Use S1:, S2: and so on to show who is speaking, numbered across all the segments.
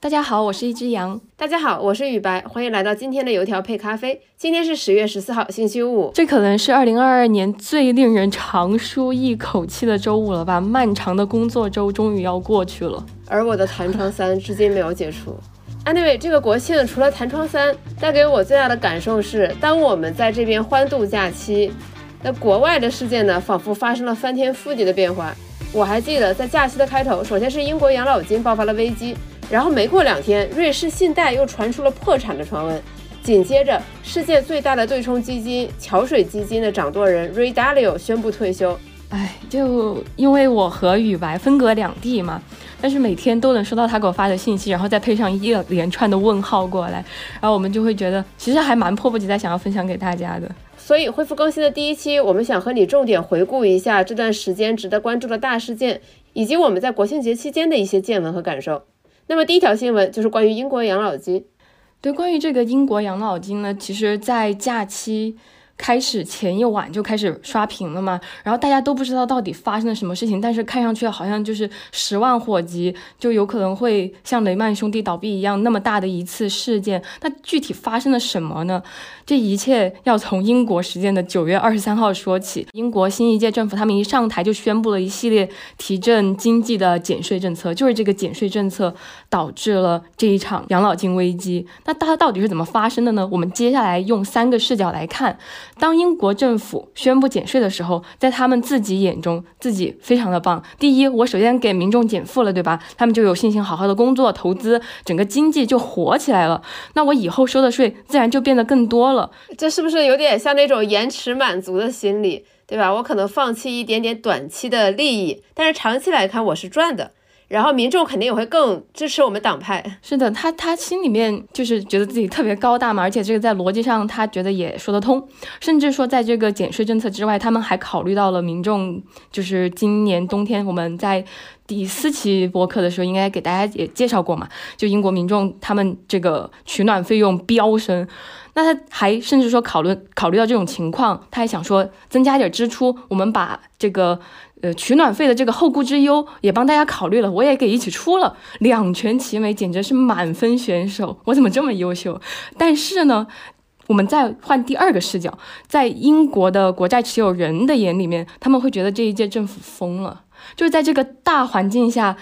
S1: 大家好，我是一只羊。
S2: 大家好，我是雨白，欢迎来到今天的油条配咖啡。今天是十月十四号，星期五。
S1: 这可能是二零二二年最令人长舒一口气的周五了吧？漫长的工作周终于要过去了，
S2: 而我的弹窗三至今没有解除。Anyway，这个国庆除了弹窗三，带给我最大的感受是，当我们在这边欢度假期，那国外的世界呢，仿佛发生了翻天覆地的变化。我还记得在假期的开头，首先是英国养老金爆发了危机。然后没过两天，瑞士信贷又传出了破产的传闻。紧接着，世界最大的对冲基金桥水基金的掌舵人 Ray Dalio 宣布退休。
S1: 哎，就因为我和雨白分隔两地嘛，但是每天都能收到他给我发的信息，然后再配上一连串的问号过来，然后我们就会觉得其实还蛮迫不及待想要分享给大家的。
S2: 所以恢复更新的第一期，我们想和你重点回顾一下这段时间值得关注的大事件，以及我们在国庆节期间的一些见闻和感受。那么第一条新闻就是关于英国养老金。
S1: 对，关于这个英国养老金呢，其实，在假期。开始前一晚就开始刷屏了嘛，然后大家都不知道到底发生了什么事情，但是看上去好像就是十万火急，就有可能会像雷曼兄弟倒闭一样那么大的一次事件。那具体发生了什么呢？这一切要从英国时间的九月二十三号说起。英国新一届政府他们一上台就宣布了一系列提振经济的减税政策，就是这个减税政策导致了这一场养老金危机。那它到底是怎么发生的呢？我们接下来用三个视角来看。当英国政府宣布减税的时候，在他们自己眼中，自己非常的棒。第一，我首先给民众减负了，对吧？他们就有信心好好的工作、投资，整个经济就火起来了。那我以后收的税自然就变得更多了。
S2: 这是不是有点像那种延迟满足的心理，对吧？我可能放弃一点点短期的利益，但是长期来看我是赚的。然后民众肯定也会更支持我们党派。
S1: 是的，他他心里面就是觉得自己特别高大嘛，而且这个在逻辑上他觉得也说得通。甚至说，在这个减税政策之外，他们还考虑到了民众。就是今年冬天，我们在第四期播客的时候，应该给大家也介绍过嘛。就英国民众他们这个取暖费用飙升，那他还甚至说考虑考虑到这种情况，他还想说增加点支出，我们把这个。呃，取暖费的这个后顾之忧也帮大家考虑了，我也给一起出了，两全其美，简直是满分选手。我怎么这么优秀？但是呢，我们再换第二个视角，在英国的国债持有人的眼里面，他们会觉得这一届政府疯了，就是在这个大环境下。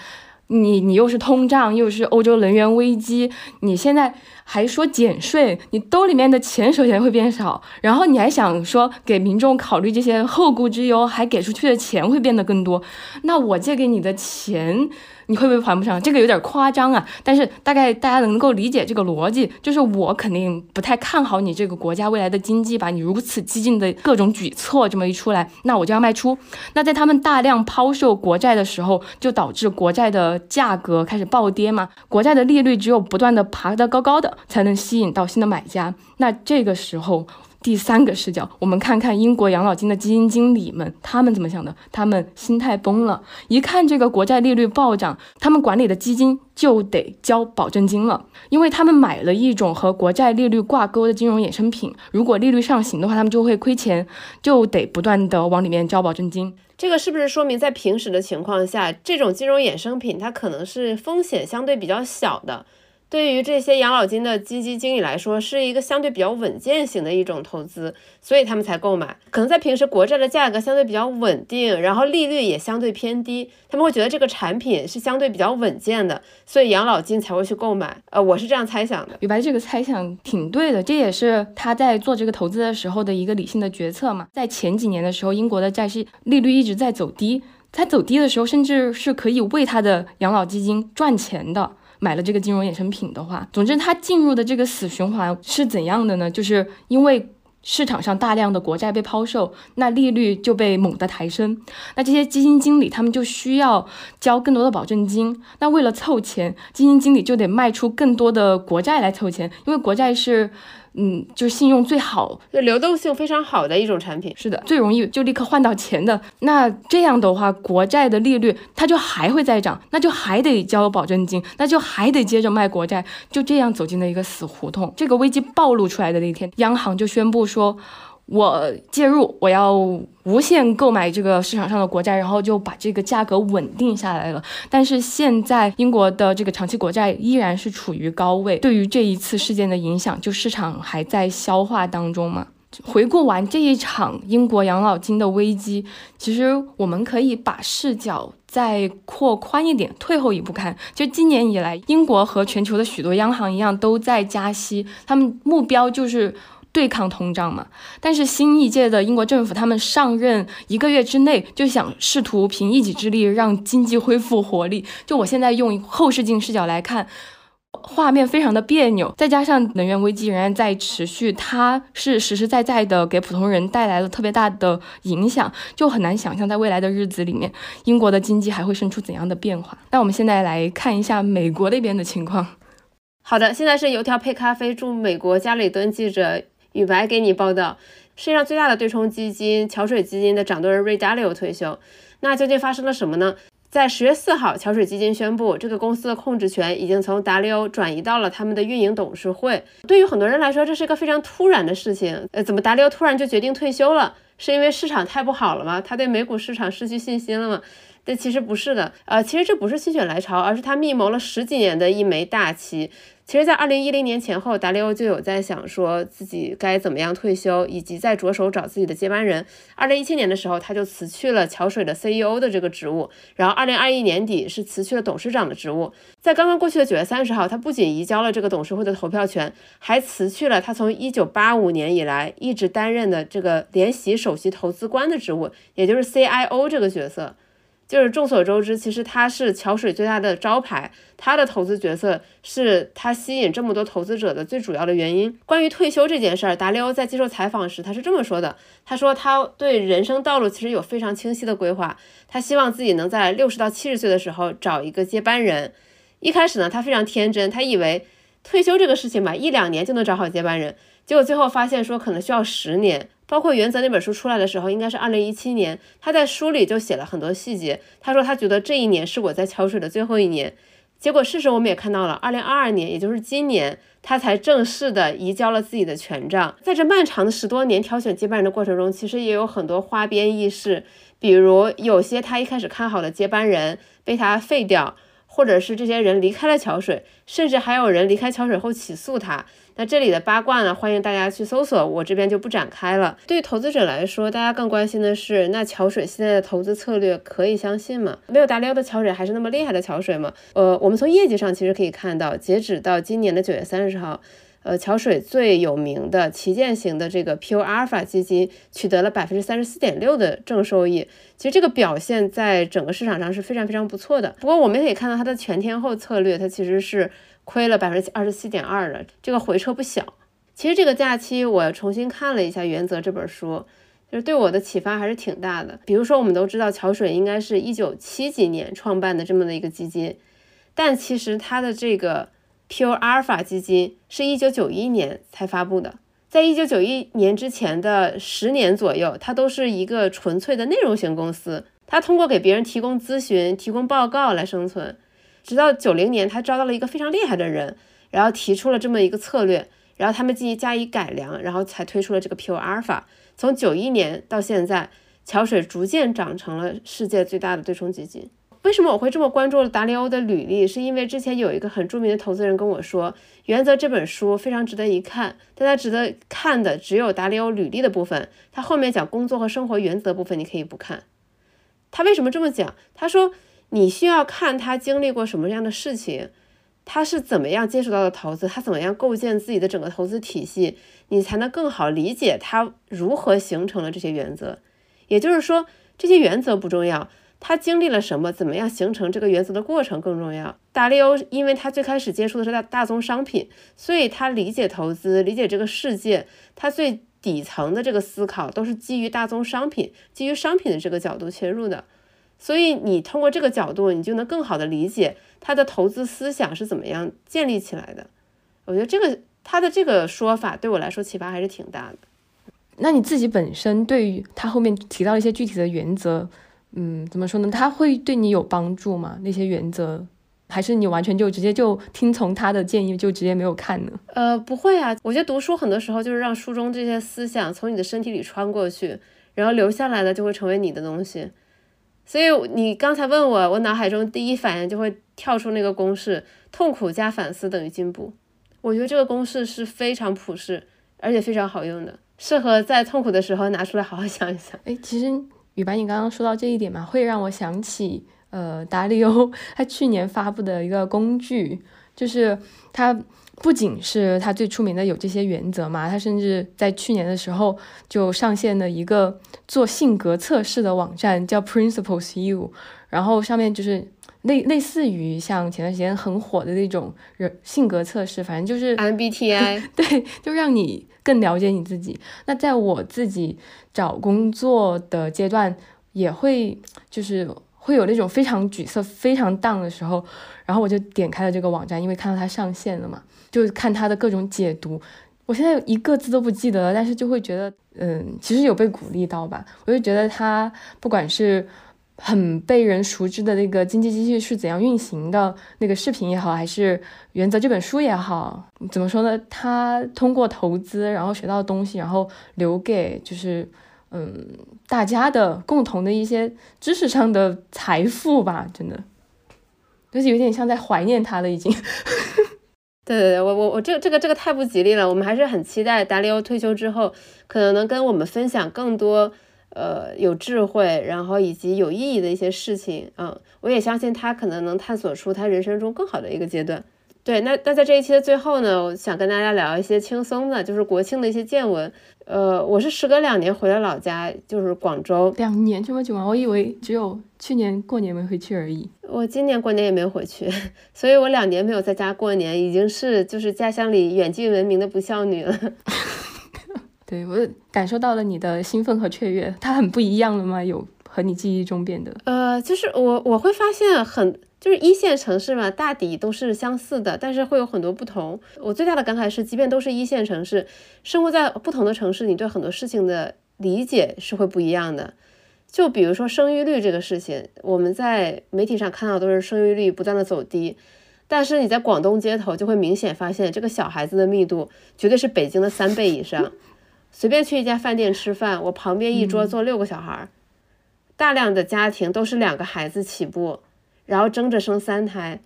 S1: 你你又是通胀，又是欧洲能源危机，你现在还说减税，你兜里面的钱首先会变少，然后你还想说给民众考虑这些后顾之忧，还给出去的钱会变得更多，那我借给你的钱。你会不会还不上？这个有点夸张啊，但是大概大家能够理解这个逻辑，就是我肯定不太看好你这个国家未来的经济吧？你如此激进的各种举措这么一出来，那我就要卖出。那在他们大量抛售国债的时候，就导致国债的价格开始暴跌嘛？国债的利率只有不断的爬得高高的，才能吸引到新的买家。那这个时候。第三个视角，我们看看英国养老金的基金经理们，他们怎么想的？他们心态崩了，一看这个国债利率暴涨，他们管理的基金就得交保证金了，因为他们买了一种和国债利率挂钩的金融衍生品，如果利率上行的话，他们就会亏钱，就得不断的往里面交保证金。
S2: 这个是不是说明在平时的情况下，这种金融衍生品它可能是风险相对比较小的？对于这些养老金的基金经理来说，是一个相对比较稳健型的一种投资，所以他们才购买。可能在平时国债的价格相对比较稳定，然后利率也相对偏低，他们会觉得这个产品是相对比较稳健的，所以养老金才会去购买。呃，我是这样猜想的。
S1: 李白这个猜想挺对的，这也是他在做这个投资的时候的一个理性的决策嘛。在前几年的时候，英国的债市利率一直在走低，在走低的时候，甚至是可以为他的养老基金赚钱的。买了这个金融衍生品的话，总之它进入的这个死循环是怎样的呢？就是因为市场上大量的国债被抛售，那利率就被猛地抬升，那这些基金经理他们就需要交更多的保证金，那为了凑钱，基金经理就得卖出更多的国债来凑钱，因为国债是。嗯，就是信用最好，
S2: 就流动性非常好的一种产品。
S1: 是的，最容易就立刻换到钱的。那这样的话，国债的利率它就还会再涨，那就还得交保证金，那就还得接着卖国债，就这样走进了一个死胡同。这个危机暴露出来的那天，央行就宣布说，我介入，我要无限购买这个市场上的国债，然后就把这个价格稳定下来了。但是现在英国的这个长期国债依然是处于高位，对于这一次事件的影响，就市场还在消化当中嘛。回顾完这一场英国养老金的危机，其实我们可以把视角再扩宽一点，退后一步看。就今年以来，英国和全球的许多央行一样，都在加息，他们目标就是。对抗通胀嘛，但是新一届的英国政府，他们上任一个月之内就想试图凭一己之力让经济恢复活力。就我现在用后视镜视角来看，画面非常的别扭，再加上能源危机仍然在持续，它是实实在在的给普通人带来了特别大的影响，就很难想象在未来的日子里面，英国的经济还会生出怎样的变化。那我们现在来看一下美国那边的情况。
S2: 好的，现在是油条配咖啡，祝美国加里敦记者。宇白给你报道，世界上最大的对冲基金桥水基金的掌舵人 Ray Dalio 退休。那究竟发生了什么呢？在十月四号，桥水基金宣布，这个公司的控制权已经从达利欧转移到了他们的运营董事会。对于很多人来说，这是一个非常突然的事情。呃，怎么达利欧突然就决定退休了？是因为市场太不好了吗？他对美股市场失去信心了吗？但其实不是的。呃，其实这不是心血来潮，而是他密谋了十几年的一枚大棋。其实，在二零一零年前后，达利欧就有在想说自己该怎么样退休，以及在着手找自己的接班人。二零一七年的时候，他就辞去了桥水的 CEO 的这个职务，然后二零二一年底是辞去了董事长的职务。在刚刚过去的九月三十号，他不仅移交了这个董事会的投票权，还辞去了他从一九八五年以来一直担任的这个联席首席投资官的职务，也就是 CIO 这个角色。就是众所周知，其实他是桥水最大的招牌，他的投资角色是他吸引这么多投资者的最主要的原因。关于退休这件事儿，达利欧在接受采访时他是这么说的：他说他对人生道路其实有非常清晰的规划，他希望自己能在六十到七十岁的时候找一个接班人。一开始呢，他非常天真，他以为退休这个事情吧，一两年就能找好接班人，结果最后发现说可能需要十年。包括《原则》那本书出来的时候，应该是二零一七年。他在书里就写了很多细节。他说他觉得这一年是我在桥水的最后一年。结果事实我们也看到了，二零二二年，也就是今年，他才正式的移交了自己的权杖。在这漫长的十多年挑选接班人的过程中，其实也有很多花边轶事，比如有些他一开始看好的接班人被他废掉。或者是这些人离开了桥水，甚至还有人离开桥水后起诉他。那这里的八卦呢？欢迎大家去搜索，我这边就不展开了。对于投资者来说，大家更关心的是，那桥水现在的投资策略可以相信吗？没有达标的桥水还是那么厉害的桥水吗？呃，我们从业绩上其实可以看到，截止到今年的九月三十号。呃，桥水最有名的旗舰型的这个 Pure Alpha 基金取得了百分之三十四点六的正收益，其实这个表现在整个市场上是非常非常不错的。不过我们可以看到它的全天候策略，它其实是亏了百分之二十七点二的，这个回撤不小。其实这个假期我重新看了一下《原则》这本书，就是对我的启发还是挺大的。比如说，我们都知道桥水应该是一九七几年创办的这么的一个基金，但其实它的这个。Pure Alpha 基金是一九九一年才发布的，在一九九一年之前的十年左右，它都是一个纯粹的内容型公司，它通过给别人提供咨询、提供报告来生存。直到九零年，他招到了一个非常厉害的人，然后提出了这么一个策略，然后他们进行加以改良，然后才推出了这个 Pure Alpha。从九一年到现在，桥水逐渐长成了世界最大的对冲基金。为什么我会这么关注达利欧的履历？是因为之前有一个很著名的投资人跟我说，《原则》这本书非常值得一看，但它值得看的只有达利欧履历的部分，他后面讲工作和生活原则部分你可以不看。他为什么这么讲？他说你需要看他经历过什么样的事情，他是怎么样接触到的投资，他怎么样构建自己的整个投资体系，你才能更好理解他如何形成了这些原则。也就是说，这些原则不重要。他经历了什么？怎么样形成这个原则的过程更重要。达利欧，因为他最开始接触的是大大宗商品，所以他理解投资、理解这个世界，他最底层的这个思考都是基于大宗商品、基于商品的这个角度切入的。所以你通过这个角度，你就能更好的理解他的投资思想是怎么样建立起来的。我觉得这个他的这个说法对我来说启发还是挺大的。
S1: 那你自己本身对于他后面提到一些具体的原则？嗯，怎么说呢？他会对你有帮助吗？那些原则还是你完全就直接就听从他的建议，就直接没有看呢？
S2: 呃，不会啊，我觉得读书很多时候就是让书中这些思想从你的身体里穿过去，然后留下来的就会成为你的东西。所以你刚才问我，我脑海中第一反应就会跳出那个公式：痛苦加反思等于进步。我觉得这个公式是非常普适，而且非常好用的，适合在痛苦的时候拿出来好好想一想。
S1: 哎，其实雨白，你刚刚说到这一点嘛，会让我想起。呃，达利欧他去年发布的一个工具，就是他不仅是他最出名的有这些原则嘛，他甚至在去年的时候就上线了一个做性格测试的网站，叫 Principles You，然后上面就是类类似于像前段时间很火的那种人性格测试，反正就是
S2: MBTI，
S1: 对，就让你更了解你自己。那在我自己找工作的阶段，也会就是。会有那种非常沮丧、非常 down 的时候，然后我就点开了这个网站，因为看到它上线了嘛，就看它的各种解读。我现在一个字都不记得了，但是就会觉得，嗯，其实有被鼓励到吧。我就觉得它不管是很被人熟知的那个经济机器是怎样运行的那个视频也好，还是《原则》这本书也好，怎么说呢？他通过投资，然后学到东西，然后留给就是。嗯，大家的共同的一些知识上的财富吧，真的，就是有点像在怀念他了，已经。
S2: 对对对，我我我这个这个这个太不吉利了。我们还是很期待达利欧退休之后，可能能跟我们分享更多呃有智慧，然后以及有意义的一些事情。嗯，我也相信他可能能探索出他人生中更好的一个阶段。对，那那在这一期的最后呢，我想跟大家聊一些轻松的，就是国庆的一些见闻。呃，我是时隔两年回了老家，就是广州。
S1: 两年这么久啊？我以为只有去年过年没回去而已。
S2: 我今年过年也没回去，所以我两年没有在家过年，已经是就是家乡里远近闻名的不孝女了。
S1: 对我感受到了你的兴奋和雀跃，它很不一样了吗？有和你记忆中变得？
S2: 呃，就是我我会发现很。就是一线城市嘛，大抵都是相似的，但是会有很多不同。我最大的感慨是，即便都是一线城市，生活在不同的城市，你对很多事情的理解是会不一样的。就比如说生育率这个事情，我们在媒体上看到都是生育率不断的走低，但是你在广东街头就会明显发现，这个小孩子的密度绝对是北京的三倍以上。随便去一家饭店吃饭，我旁边一桌坐六个小孩儿，大量的家庭都是两个孩子起步。然后争着生三胎，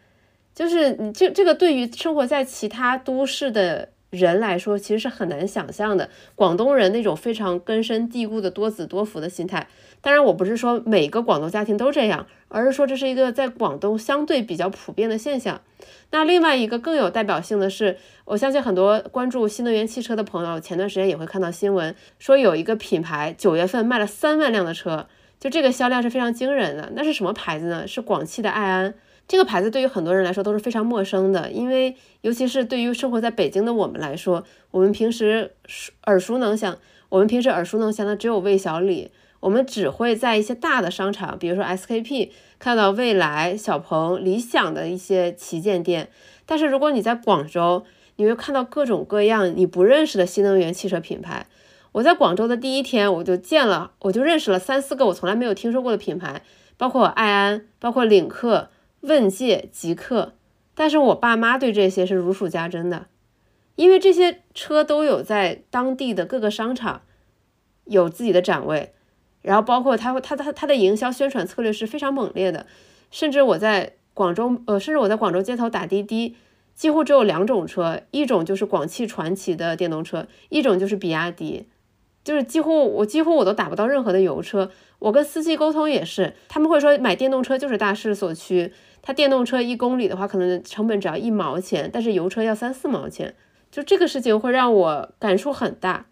S2: 就是你这这个对于生活在其他都市的人来说，其实是很难想象的。广东人那种非常根深蒂固的多子多福的心态，当然我不是说每个广东家庭都这样，而是说这是一个在广东相对比较普遍的现象。那另外一个更有代表性的是，我相信很多关注新能源汽车的朋友，前段时间也会看到新闻，说有一个品牌九月份卖了三万辆的车。就这个销量是非常惊人的，那是什么牌子呢？是广汽的埃安。这个牌子对于很多人来说都是非常陌生的，因为尤其是对于生活在北京的我们来说，我们平时耳熟能详，我们平时耳熟能详的只有魏小李，我们只会在一些大的商场，比如说 SKP 看到蔚来、小鹏、理想的一些旗舰店。但是如果你在广州，你会看到各种各样你不认识的新能源汽车品牌。我在广州的第一天，我就见了，我就认识了三四个我从来没有听说过的品牌，包括爱安，包括领克、问界、极客。但是我爸妈对这些是如数家珍的，因为这些车都有在当地的各个商场有自己的展位，然后包括它它它它的营销宣传策略是非常猛烈的。甚至我在广州，呃，甚至我在广州街头打滴滴，几乎只有两种车，一种就是广汽传祺的电动车，一种就是比亚迪。就是几乎我几乎我都打不到任何的油车，我跟司机沟通也是，他们会说买电动车就是大势所趋，他电动车一公里的话可能成本只要一毛钱，但是油车要三四毛钱，就这个事情会让我感触很大。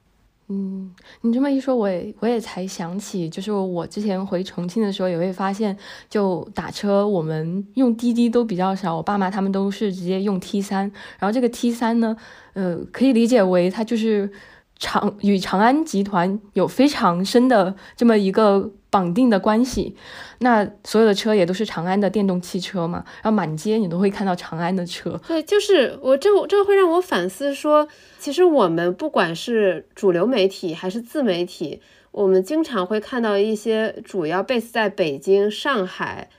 S1: 嗯，你这么一说，我也我也才想起，就是我之前回重庆的时候也会发现，就打车我们用滴滴都比较少，我爸妈他们都是直接用 T 三，然后这个 T 三呢，呃，可以理解为它就是。长与长安集团有非常深的这么一个绑定的关系，那所有的车也都是长安的电动汽车嘛，然后满街你都会看到长安的车。
S2: 对，就是我这这会让我反思说，其实我们不管是主流媒体还是自媒体，我们经常会看到一些主要 base 在北京、上海。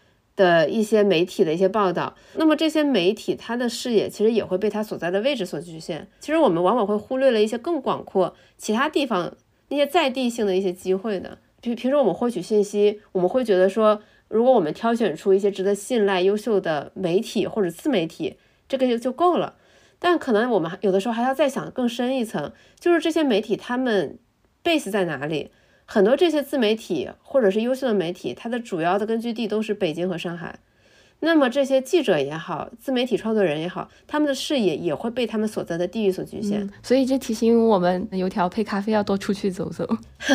S2: 的一些媒体的一些报道，那么这些媒体它的视野其实也会被它所在的位置所局限。其实我们往往会忽略了一些更广阔其他地方那些在地性的一些机会的。比平时我们获取信息，我们会觉得说，如果我们挑选出一些值得信赖、优秀的媒体或者自媒体，这个就就够了。但可能我们有的时候还要再想更深一层，就是这些媒体他们 base 在哪里？很多这些自媒体或者是优秀的媒体，它的主要的根据地都是北京和上海。那么这些记者也好，自媒体创作人也好，他们的视野也会被他们所在的地域所局限。
S1: 所以这提醒我们，油条配咖啡要多出去走走。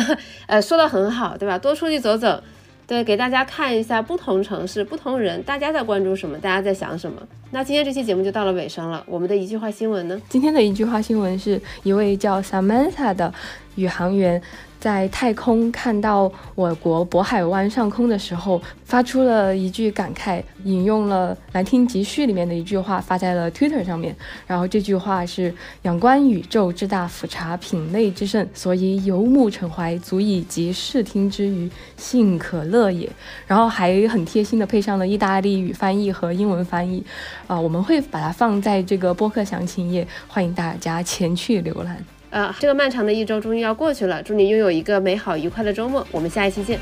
S2: 呃，说的很好，对吧？多出去走走，对，给大家看一下不同城市、不同人，大家在关注什么，大家在想什么。那今天这期节目就到了尾声了。我们的一句话新闻呢？
S1: 今天的一句话新闻是一位叫 Samantha 的宇航员。在太空看到我国渤海湾上空的时候，发出了一句感慨，引用了《兰亭集序》里面的一句话，发在了 Twitter 上面。然后这句话是：“仰观宇宙之大，俯察品类之盛，所以游目骋怀，足以集视听之娱，幸可乐也。”然后还很贴心的配上了意大利语翻译和英文翻译。啊，我们会把它放在这个播客详情页，欢迎大家前去浏览。
S2: 呃，这个漫长的一周终于要过去了，祝你拥有一个美好愉快的周末。我们下一期见。